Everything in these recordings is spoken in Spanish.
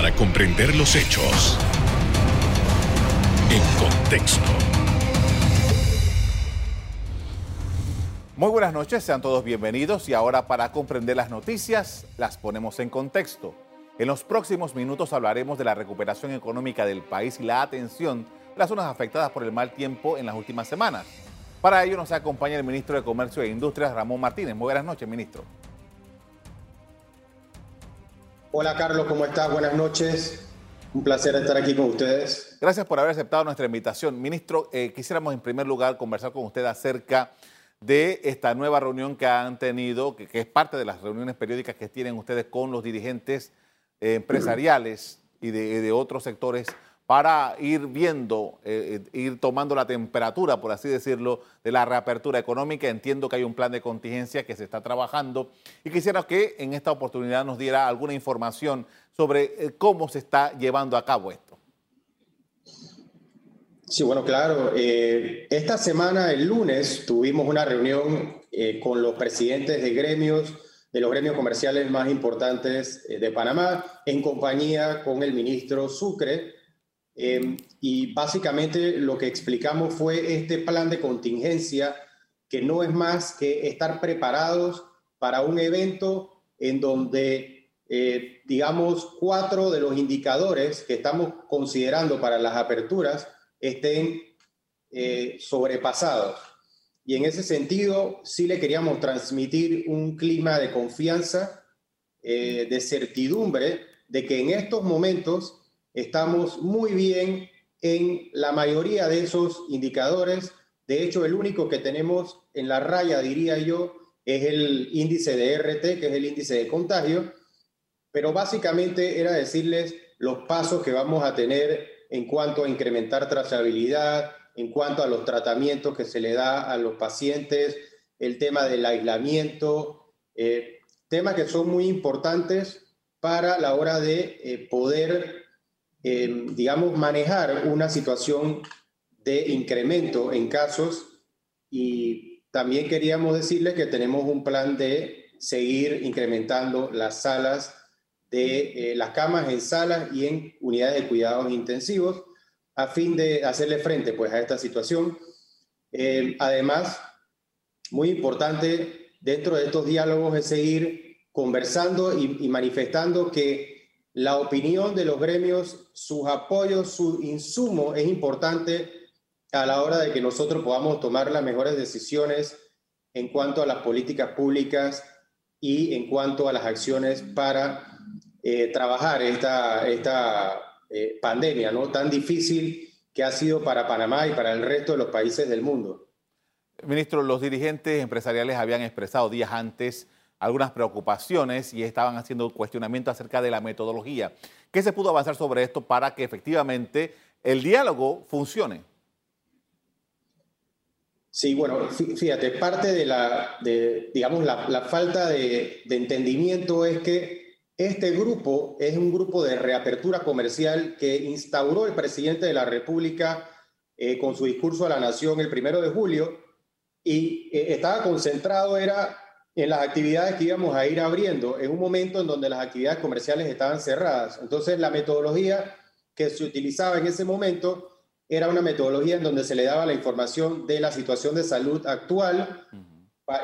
para comprender los hechos en contexto. Muy buenas noches, sean todos bienvenidos y ahora para comprender las noticias las ponemos en contexto. En los próximos minutos hablaremos de la recuperación económica del país y la atención de las zonas afectadas por el mal tiempo en las últimas semanas. Para ello nos acompaña el ministro de Comercio e Industrias, Ramón Martínez. Muy buenas noches, ministro. Hola Carlos, ¿cómo estás? Buenas noches. Un placer estar aquí con ustedes. Gracias por haber aceptado nuestra invitación. Ministro, eh, quisiéramos en primer lugar conversar con usted acerca de esta nueva reunión que han tenido, que, es parte de las reuniones periódicas que tienen ustedes con los dirigentes eh, empresariales y de otros sectores para ir viendo, eh, eh, ir tomando la temperatura, por así decirlo, de la reapertura económica. Entiendo que hay un plan de contingencia que se está trabajando y quisiera que en esta oportunidad nos diera alguna información sobre eh, cómo se está llevando a cabo esto. Sí, bueno, claro. esta semana, el lunes, tuvimos una reunión con los presidentes de gremios, de los gremios comerciales más importantes de Panamá, en compañía con el ministro Sucre Em, y básicamente lo que explicamos fue este plan de contingencia, que no es más que estar preparados para un evento en donde, eh, digamos, cuatro de los indicadores que estamos considerando para las aperturas estén eh, sobrepasados. Y en ese sentido, sí le queríamos transmitir un clima de confianza, eh, de certidumbre, de que en estos momentos Estamos muy bien en la mayoría de esos indicadores. De hecho, el único que tenemos en la raya, diría yo, es el índice de RT, que es el índice de contagio. Pero básicamente era decirles los pasos que vamos a tener en cuanto a incrementar trazabilidad, en cuanto a los tratamientos que se le da a los pacientes, el tema del aislamiento, eh, temas que son muy importantes para la hora de eh, poder Em, digamos, manejar una situación de incremento en casos y también queríamos decirles que tenemos un plan de seguir incrementando las salas de eh, las camas en salas y en unidades de cuidados intensivos a fin de hacerle frente pues a esta situación. Em, además, muy importante dentro de estos diálogos es seguir conversando y manifestando que la opinión de los gremios, sus apoyos, su insumo es importante a la hora de que nosotros podamos tomar las mejores decisiones en cuanto a las políticas públicas y en cuanto a las acciones para eh, trabajar esta, esta eh, pandemia ¿no? tan difícil que ha sido para Panamá y para el resto de los países del mundo. Ministro, los dirigentes empresariales habían expresado días antes algunas preocupaciones y estaban haciendo cuestionamiento acerca de la metodología. ¿Qué se pudo avanzar sobre esto para que efectivamente el diálogo funcione? Sí, bueno, fíjate, parte de la, digamos, la, falta de, entendimiento es que este grupo es un grupo de reapertura comercial que instauró el presidente de la República eh, con su discurso a la nación el primero de julio y eh, estaba concentrado, era en las actividades que íbamos a ir abriendo en un momento en donde las actividades comerciales estaban cerradas. Entonces, la metodología que se utilizaba en ese momento era una metodología en donde se le daba la información de la situación de salud actual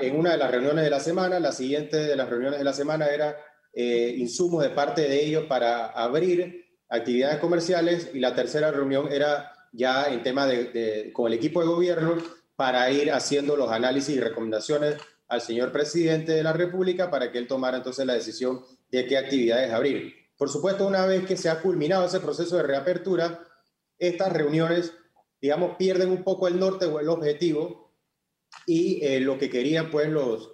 en una de las reuniones de la semana. La siguiente de las reuniones de la semana era eh, insumos de parte de ellos para abrir actividades comerciales y la tercera reunión era ya en tema de, con el equipo de gobierno para ir haciendo los análisis y recomendaciones al señor presidente de la República para que él tomara entonces la decisión de qué actividades abrir. Por supuesto, una vez que se ha culminado ese proceso de reapertura, estas reuniones, digamos, pierden un poco el norte o el objetivo y eh, lo que querían pues los,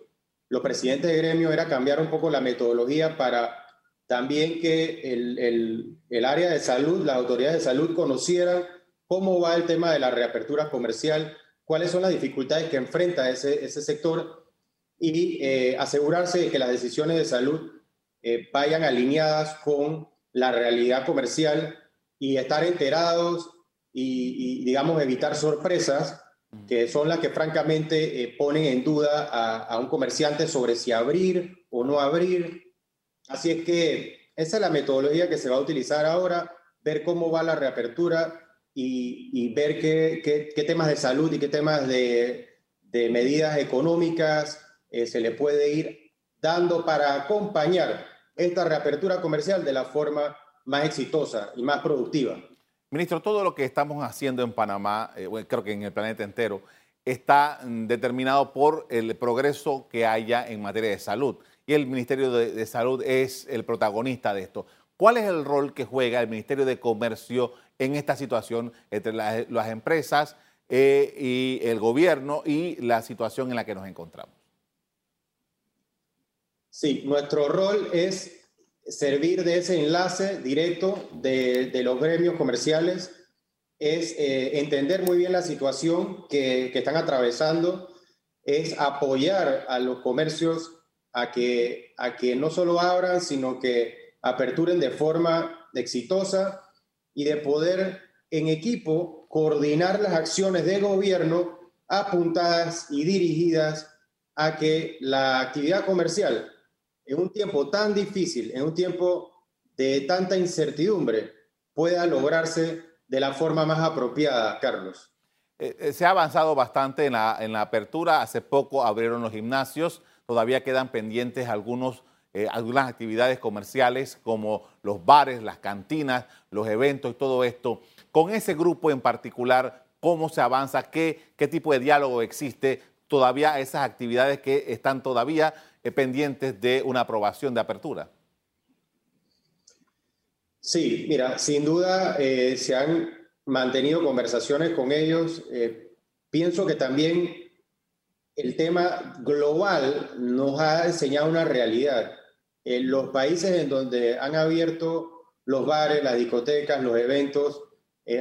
los presidentes de gremio era cambiar un poco la metodología para también que el, el, el área de salud, las autoridades de salud conocieran cómo va el tema de la reapertura comercial, cuáles son las dificultades que enfrenta ese, ese sector y eh, asegurarse de que las decisiones de salud eh, vayan alineadas con la realidad comercial y estar enterados y, digamos, evitar sorpresas que son las que francamente eh, ponen en duda a, a, un comerciante sobre si abrir o no abrir. Así es que esa es la metodología que se va a utilizar ahora, ver cómo va la reapertura y, ver qué, temas de salud y qué temas de, medidas económicas eh, se le puede ir dando para acompañar esta reapertura comercial de la forma más exitosa y más productiva. Ministro, todo lo que estamos haciendo en Panamá, eh, creo que en el planeta entero, está mm, determinado por el progreso que haya en materia de salud. Y el Ministerio de, Salud es el protagonista de esto. ¿Cuál es el rol que juega el Ministerio de Comercio en esta situación entre las, empresas eh, y el gobierno y la situación en la que nos encontramos? Sí, nuestro rol es servir de ese enlace directo de, los gremios comerciales, es eh, entender muy bien la situación que, que, están atravesando, es apoyar a los comercios a que, a que no solo abran, sino que aperturen de forma exitosa y de poder en equipo coordinar las acciones de gobierno apuntadas y dirigidas a que la actividad comercial en un tiempo tan difícil, en un tiempo de tanta incertidumbre, pueda lograrse de la forma más apropiada, Carlos. Eh, eh, se ha avanzado bastante en la, apertura. Hace poco abrieron los gimnasios. Todavía quedan pendientes algunos, eh, algunas actividades comerciales como los bares, las cantinas, los eventos y todo esto. Con ese grupo en particular, ¿cómo se avanza? ¿Qué, qué tipo de diálogo existe? Todavía esas actividades que están todavía pendientes de una aprobación de apertura? Sí, mira, sin duda eh, se han mantenido conversaciones con ellos. Eh, pienso que también el tema global nos ha enseñado una realidad. En los países en donde han abierto los bares, las discotecas, los eventos,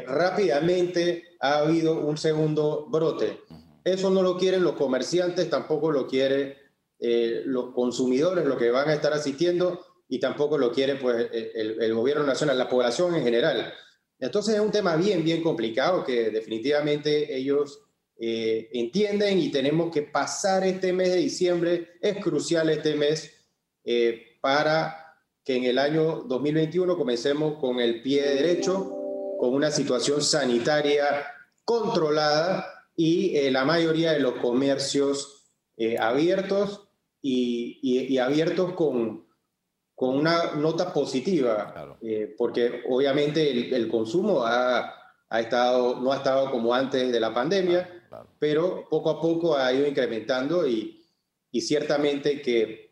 rápidamente ha habido un segundo brote. Eso no lo quieren los comerciantes, tampoco lo quiere eh, los consumidores lo que van a estar asistiendo y tampoco lo quiere pues, eh, el, gobierno nacional, la población en general. Entonces es un tema bien, bien complicado que definitivamente ellos eh, entienden y tenemos que pasar este mes de diciembre. Es crucial este mes para que en el año 2021 comencemos con el pie derecho, con una situación sanitaria controlada y la mayoría de los comercios abiertos y, abiertos con, con, una nota positiva, eh, porque obviamente el, consumo ha, ha, estado, no ha estado como antes de la pandemia, pero poco a poco ha ido incrementando y, y ciertamente que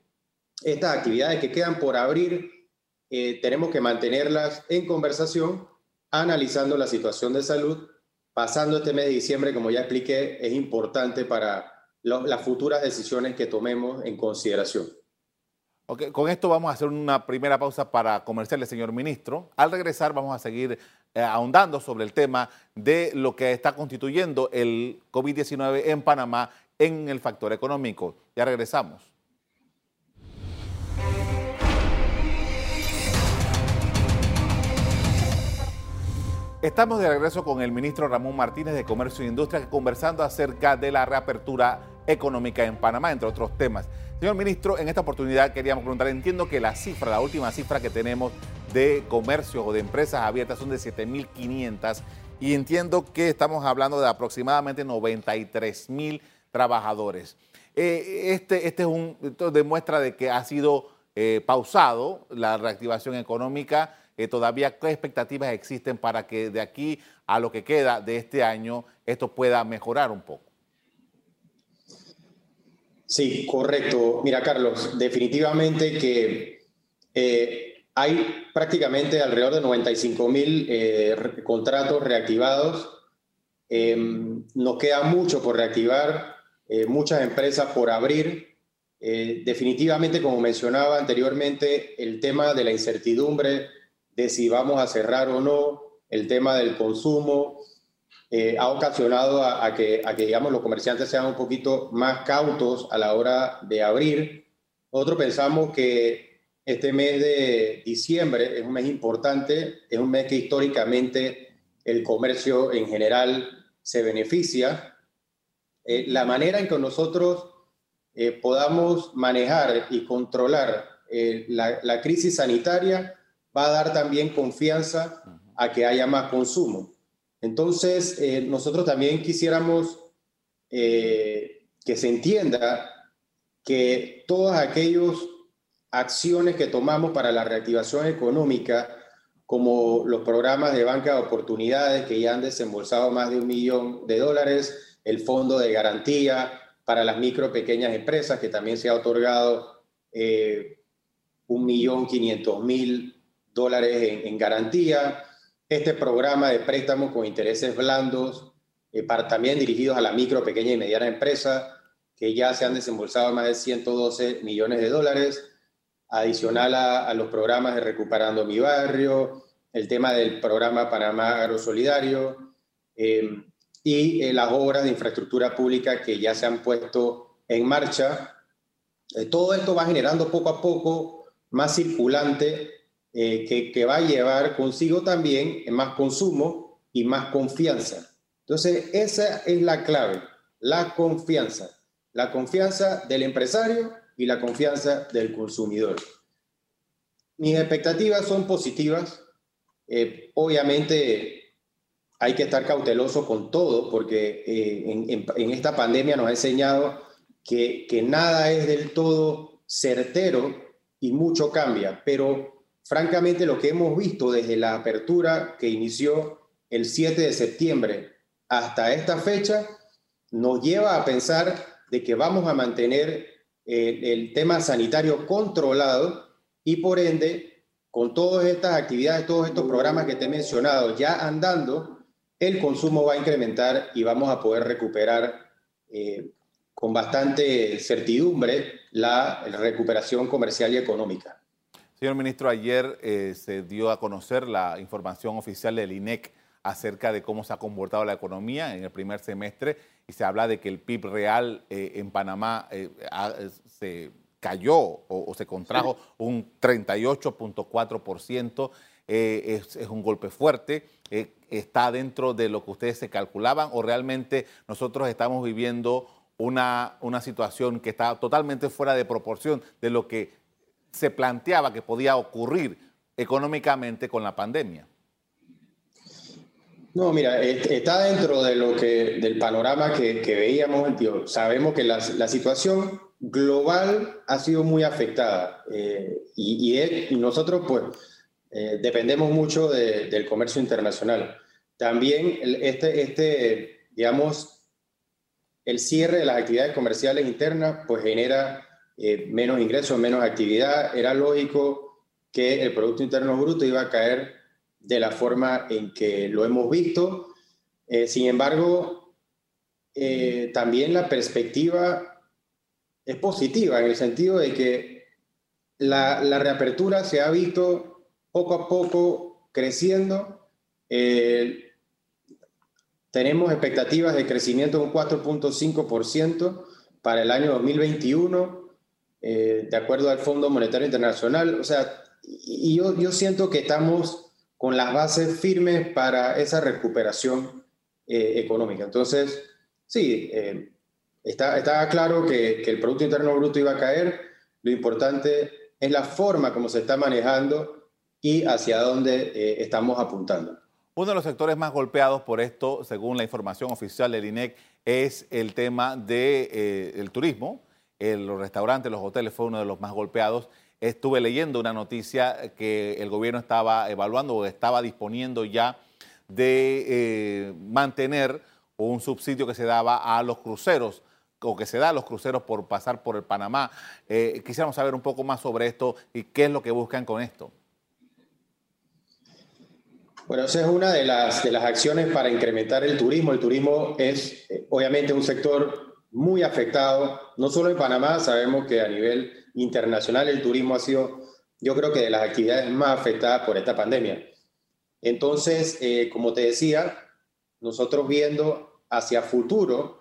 estas actividades que quedan por abrir, eh, tenemos que mantenerlas en conversación, analizando la situación de salud. Pasando este mes de diciembre, como ya expliqué, es importante para, las futuras decisiones que tomemos en consideración. Okay, con esto vamos a hacer una primera pausa para comerciarle, señor ministro. Al regresar vamos a seguir eh, ahondando sobre el tema de lo que está constituyendo el COVID-19 en Panamá en el factor económico. Ya regresamos. Estamos de regreso con el ministro Ramón Martínez de Comercio e Industria conversando acerca de la reapertura económica en Panamá, entre otros temas. Señor ministro, en esta oportunidad queríamos preguntar, entiendo que la cifra, la última cifra que tenemos de comercio o de empresas abiertas son de 7.500 y entiendo que estamos hablando de aproximadamente 93.000 trabajadores. Eh, este, este es un, esto demuestra de que ha sido eh, pausado la reactivación económica eh, todavía qué expectativas existen para que de aquí a lo que queda de este año esto pueda mejorar un poco. Sí, correcto. Mira, Carlos, definitivamente que eh, hay prácticamente alrededor de 95 mil eh, contratos reactivados. Em, nos queda mucho por reactivar, muchas empresas por abrir. definitivamente, como mencionaba anteriormente, el tema de la incertidumbre de si vamos a cerrar o no, el tema del consumo, eh, ha ocasionado a, que, a que, digamos, los comerciantes sean un poquito más cautos a la hora de abrir. Nosotros pensamos que este mes de diciembre es un mes importante, es un mes que históricamente el comercio en general se beneficia. Eh, la manera en que nosotros eh, podamos manejar y controlar la, crisis sanitaria va a dar también confianza a que haya más consumo. Entonces, nosotros también quisiéramos que se entienda que todas aquellas acciones que tomamos para la reactivación económica, como los programas de banca de oportunidades que ya han desembolsado más de un millón de dólares, el fondo de garantía para las micro pequeñas empresas que también se ha otorgado eh, un millón quinientos mil dólares en, garantía, este programa de préstamos con intereses blandos eh, para, también dirigidos a la micro, pequeña y mediana empresa, que ya se han desembolsado más de 112 millones de dólares, adicional a, los programas de Recuperando mi Barrio, el tema del programa Panamá Agrosolidario eh, y eh, las obras de infraestructura pública que ya se han puesto en marcha. Eh, todo esto va generando poco a poco más circulante que, que va a llevar consigo también más consumo y más confianza. Entonces, esa es la clave, la confianza la confianza del empresario y la confianza del consumidor. Mis expectativas son positivas. Eh, obviamente hay que estar cauteloso con todo porque eh, en, esta pandemia nos ha enseñado que, que nada es del todo certero y mucho cambia, pero francamente lo que hemos visto desde la apertura que inició el 7 de septiembre hasta esta fecha nos lleva a pensar de que vamos a mantener eh, el tema sanitario controlado y por ende, con todas estas actividades, todos estos programas que te he mencionado ya andando, el consumo va a incrementar y vamos a poder recuperar eh, con bastante certidumbre la recuperación comercial y económica. Señor ministro, ayer eh, se dio a conocer la información oficial del INEC acerca de cómo se ha comportado la economía en el primer semestre y se habla de que el PIB real eh, en Panamá eh, se cayó o, se contrajo un 38.4%. Eh, es, un golpe fuerte, está dentro de lo que ustedes se calculaban o realmente nosotros estamos viviendo una, una situación que está totalmente fuera de proporción de lo que se planteaba que podía ocurrir económicamente con la pandemia. No, mira, está dentro de lo que, del panorama que, veíamos. Sabemos que la, situación global ha sido muy afectada eh, y, nosotros pues eh, dependemos mucho del comercio internacional. También este, este, digamos, el cierre de las actividades comerciales internas pues genera eh, menos ingresos, menos actividad. Era lógico que el Producto Interno Bruto iba a caer de la forma en que lo hemos visto. Eh, sin embargo, eh, también la perspectiva es positiva en el sentido de que la, reapertura se ha visto poco a poco creciendo. Tenemos expectativas de crecimiento de un 4.5% para el año 2021, de acuerdo al Fondo Monetario Internacional. O sea, y yo, yo siento que estamos con las bases firmes para esa recuperación eh, económica. Entonces, sí, eh, está, está, claro que, el Producto Interno Bruto iba a caer. Lo importante es la forma como se está manejando y hacia dónde eh, estamos apuntando. Uno de los sectores más golpeados por esto, según la información oficial del INEC, es el tema del de, turismo. Los restaurantes, los hoteles fue uno de los más golpeados estuve leyendo una noticia que el gobierno estaba evaluando o estaba disponiendo ya de eh, mantener un subsidio que se daba a los cruceros o que se da a los cruceros por pasar por el Panamá. Eh, quisiéramos saber un poco más sobre esto y qué es lo que buscan con esto. Bueno, esa es una de las, de las acciones para incrementar el turismo. El turismo es eh, obviamente un sector muy afectado, no solo en Panamá, sabemos que a nivel internacional el turismo ha sido, yo creo que de las actividades más afectadas por esta pandemia. Entonces, eh, como te decía, nosotros viendo hacia futuro,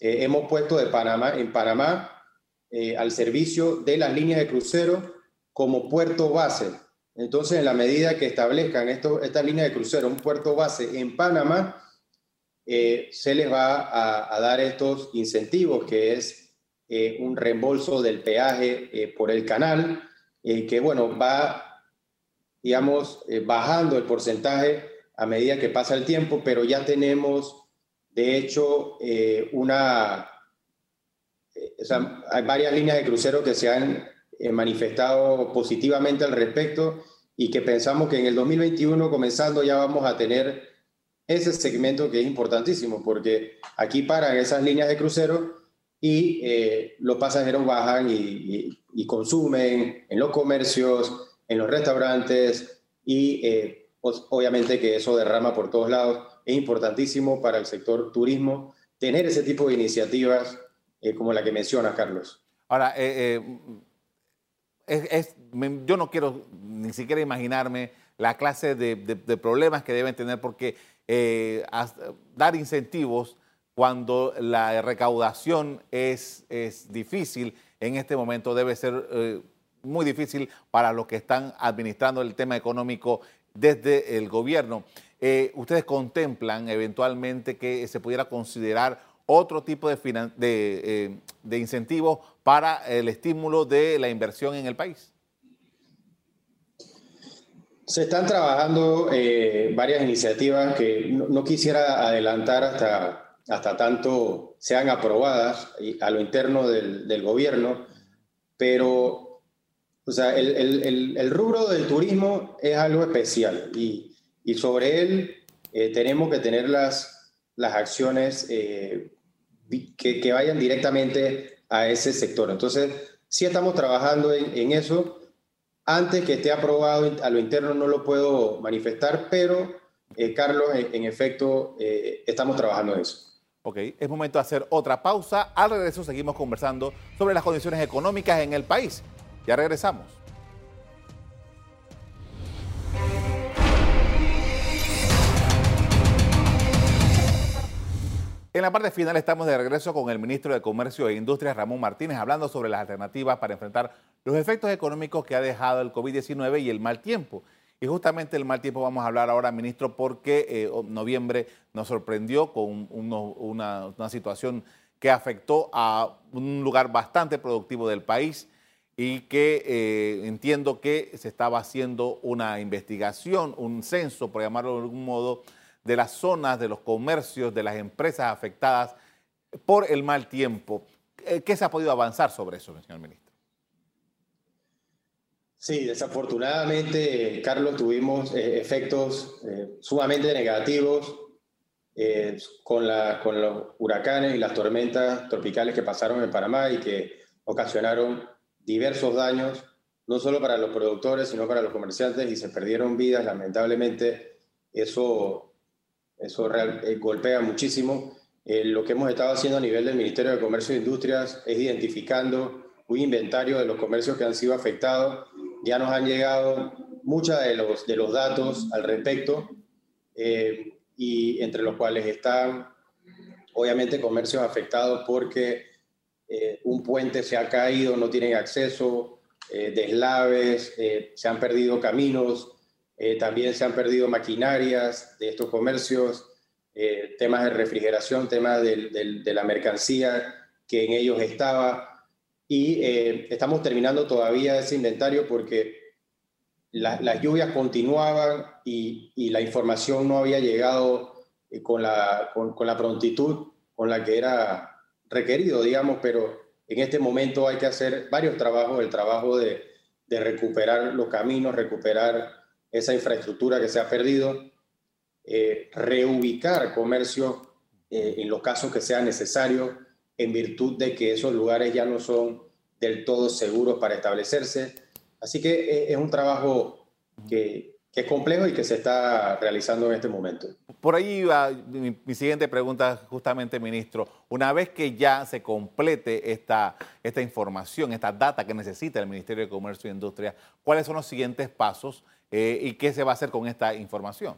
eh, hemos puesto de Panamá, en Panamá eh, al servicio de las líneas de crucero como puerto base. Entonces, en la medida que establezcan esto, estas líneas de crucero, un puerto base en Panamá, se les va a, dar estos incentivos, que es eh, un reembolso del peaje eh, por el canal, eh, que bueno, va, digamos, eh, bajando el porcentaje a medida que pasa el tiempo, pero ya tenemos, de hecho, eh, una, hay varias líneas de crucero que se han manifestado positivamente al respecto y que pensamos que en el 2021 comenzando ya vamos a tener ese segmento que es importantísimo, porque aquí paran esas líneas de crucero y eh, los pasajeros bajan y, consumen en los comercios, en los restaurantes y eh, pues, obviamente que eso derrama por todos lados. Es importantísimo para el sector turismo tener ese tipo de iniciativas eh, como la que menciona Carlos. Ahora, yo no quiero ni siquiera imaginarme la clase de, de problemas que deben tener porque eh, dar incentivos cuando la recaudación es, es, difícil, en este momento debe ser eh, muy difícil para los que están administrando el tema económico desde el gobierno. Eh, ¿Ustedes contemplan eventualmente que se pudiera considerar otro tipo de, de, de incentivos para el estímulo de la inversión en el país? Se están trabajando eh, varias iniciativas que no, quisiera adelantar hasta, hasta tanto sean aprobadas a lo interno del, gobierno, pero o sea, el, rubro del turismo es algo especial y, y sobre él eh, tenemos que tener las, las acciones eh, que, que, vayan directamente a ese sector. Entonces, sí estamos trabajando en, en eso antes que esté aprobado a lo interno no lo puedo manifestar, pero eh, Carlos, en, efecto, eh, estamos trabajando en eso. Ok, es momento de hacer otra pausa. Al regreso seguimos conversando sobre las condiciones económicas en el país. Ya regresamos. En la parte final estamos de regreso con el ministro de Comercio e Industria, Ramón Martínez, hablando sobre las alternativas para enfrentar los efectos económicos que ha dejado el COVID-19 y el mal tiempo. Y justamente el mal tiempo vamos a hablar ahora, ministro, porque eh, noviembre nos sorprendió con una, situación que afectó a un lugar bastante productivo del país y que eh, entiendo que se estaba haciendo una investigación, un censo, por llamarlo de algún modo, de las zonas, de los comercios, de las empresas afectadas por el mal tiempo. Eh, ¿Qué se ha podido avanzar sobre eso, señor ministro? Sí, desafortunadamente, Carlos, tuvimos eh, efectos eh, sumamente negativos con, con los huracanes y las tormentas tropicales que pasaron en Panamá y que ocasionaron diversos daños, no solo para los productores, sino para los comerciantes, y se perdieron vidas, lamentablemente. Eso eso eh, golpea muchísimo. Eh, lo que hemos estado haciendo a nivel del Ministerio de Comercio e Industrias es identificando un inventario de los comercios que han sido afectados. Ya nos han llegado muchos de los, de los datos al respecto, eh, y entre los cuales están, obviamente, comercios afectados porque un puente se ha caído, no tienen acceso, deslaves, se han perdido caminos, eh, también se han perdido maquinarias de estos comercios, eh, temas de refrigeración, temas de, la mercancía que en ellos estaba. Y eh, estamos terminando todavía ese inventario porque las lluvias continuaban y, la información no había llegado con la, con, la prontitud con la que era requerido, digamos, pero en este momento hay que hacer varios trabajos, el trabajo de, de recuperar los caminos, recuperar esa infraestructura que se ha perdido, eh, reubicar comercio eh, en los casos que sea necesario, en virtud de que esos lugares ya no son del todo seguros para establecerse. Así que eh, es un trabajo que, que, es complejo y que se está realizando en este momento. Por ahí va mi, mi, siguiente pregunta, justamente, ministro. Una vez que ya se complete esta, esta información, esta data que necesita el Ministerio de Comercio e Industria, ¿cuáles son los siguientes pasos? Eh, ¿Y qué se va a hacer con esta información?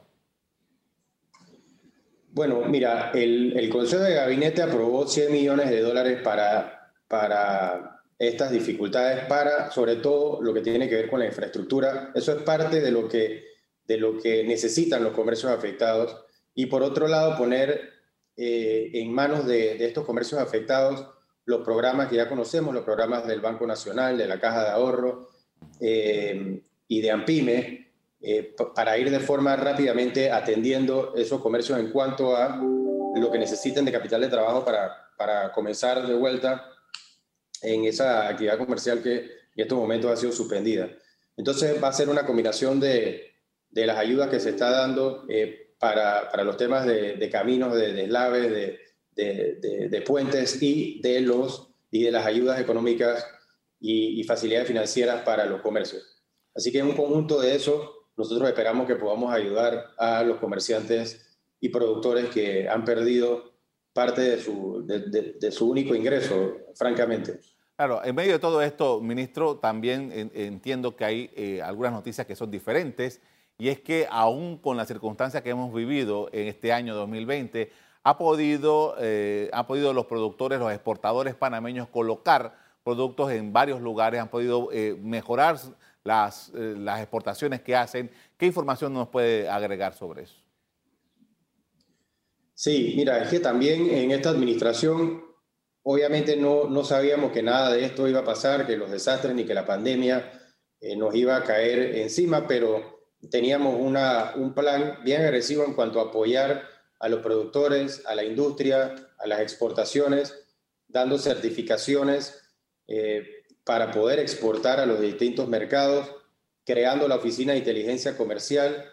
Bueno, mira, el, Consejo de Gabinete aprobó 100 millones de dólares para, para estas dificultades, para sobre todo lo que tiene que ver con la infraestructura. Eso es parte de lo que, de lo que necesitan los comercios afectados. Y por otro lado, poner eh, en manos de, estos comercios afectados los programas que ya conocemos, los programas del Banco Nacional, de la Caja de Ahorro, y de AMPIME para ir de forma rápidamente atendiendo esos comercios en cuanto a lo que necesiten de capital de trabajo para, para comenzar de vuelta en esa actividad comercial que en estos momentos ha sido suspendida. Entonces va a ser una combinación de, de las ayudas que se está dando eh, para, para, los temas de, caminos, de deslaves, de, de, puentes y de, los, y de las ayudas económicas y, y, facilidades financieras para los comercios. Así que en un conjunto de eso, nosotros esperamos que podamos ayudar a los comerciantes y productores que han perdido parte de su, de, su único ingreso, francamente. Claro, en medio de todo esto, ministro, también entiendo que hay eh, algunas noticias que son diferentes y es que aún con las circunstancias que hemos vivido en este año 2020, ha podido, eh, ha podido los productores, los exportadores panameños colocar productos en varios lugares, han podido eh, mejorar las, las exportaciones que hacen. ¿Qué información nos puede agregar sobre eso? Sí, mira, es que también en esta administración, obviamente no, no sabíamos que nada de esto iba a pasar, que los desastres ni que la pandemia eh, nos iba a caer encima, pero teníamos una, un plan bien agresivo en cuanto a apoyar a los productores, a la industria, a las exportaciones, dando certificaciones eh, para poder exportar a los distintos mercados, creando la Oficina de Inteligencia Comercial,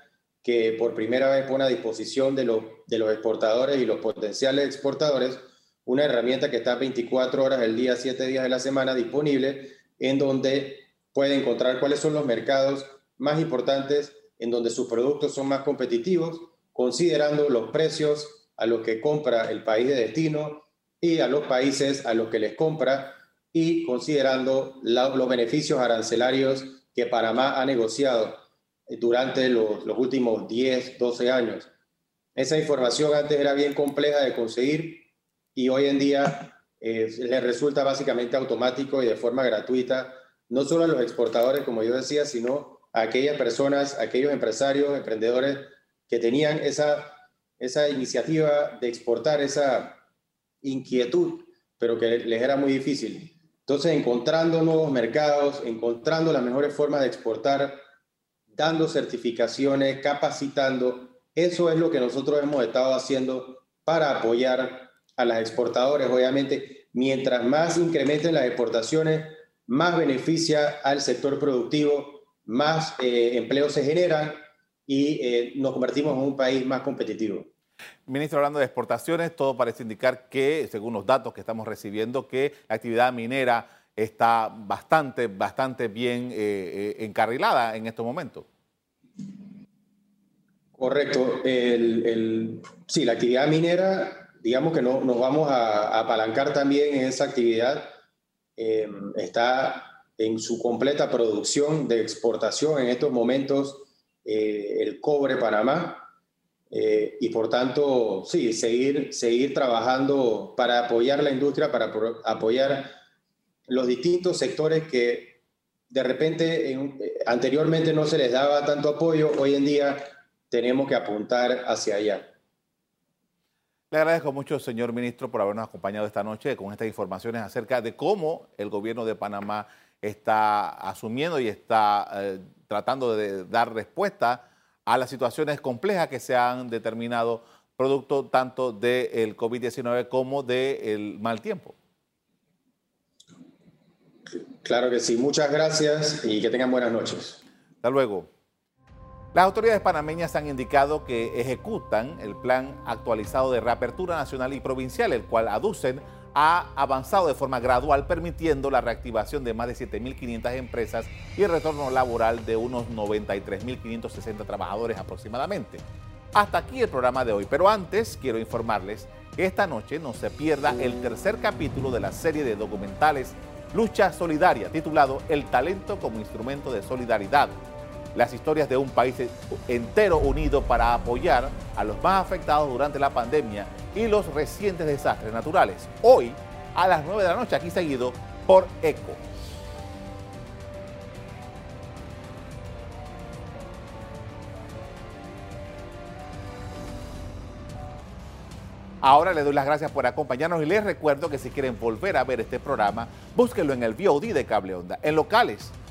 que por primera vez pone a disposición de, los exportadores y los potenciales exportadores una herramienta que está 24 horas del día, 7 días de la semana disponible, en donde puede encontrar cuáles son los mercados más importantes, en donde sus productos son más competitivos, considerando los precios a los que compra el país de destino y a los países a los que les compra y considerando los beneficios arancelarios que Panamá ha negociado durante los, últimos 10, 12 años. Esa información antes era bien compleja de conseguir y hoy en día eh, le resulta básicamente automático y de forma gratuita, no solo a los exportadores, como yo decía, sino a aquellas personas, aquellos empresarios, emprendedores que tenían esa, esa iniciativa de exportar, esa inquietud, pero que les era muy difícil. Entonces, encontrando nuevos mercados, encontrando las mejores formas de exportar, dando certificaciones, capacitando. Eso es lo que nosotros hemos estado haciendo para apoyar a las exportadoras. Obviamente, mientras más incrementen las exportaciones, más beneficia al sector productivo, más eh, empleos se generan y eh, nos convertimos en un país más competitivo. Ministro, hablando de exportaciones, todo parece indicar que, según los datos que estamos recibiendo, que la actividad minera está bastante, bastante bien eh, eh, encarrilada en estos momentos. Correcto. Sí, la actividad minera, digamos que no, nos vamos a, apalancar también en esa actividad. Eh, está en su completa producción de exportación en estos momentos el cobre Panamá. Y por tanto, sí, seguir, seguir trabajando para apoyar la industria, para apoyar los distintos sectores que de repente anteriormente no se les daba tanto apoyo, hoy en día tenemos que apuntar hacia allá. Le agradezco mucho, señor ministro, por habernos acompañado esta noche con estas informaciones acerca de cómo el gobierno de Panamá está asumiendo y está eh, tratando de dar respuesta a las situaciones complejas que se han determinado producto tanto del COVID-19 como del mal tiempo. Claro que sí, muchas gracias y que tengan buenas noches. Hasta luego. Las autoridades panameñas han indicado que ejecutan el plan actualizado de reapertura nacional y provincial, el cual aducen ha avanzado de forma gradual, permitiendo la reactivación de más de 7.500 empresas y el retorno laboral de unos 93.560 trabajadores aproximadamente. Hasta aquí el programa de hoy, pero antes quiero informarles que esta noche no se pierda el tercer capítulo de la serie de documentales Lucha Solidaria, titulado El talento como instrumento de solidaridad. Las historias de un país entero unido para apoyar a los más afectados durante la pandemia y los recientes desastres naturales. Hoy, a las 9 de la noche, aquí seguido por ECO. Ahora le doy las gracias por acompañarnos y les recuerdo que si quieren volver a ver este programa, búsquenlo en el VOD de Cable Onda, en locales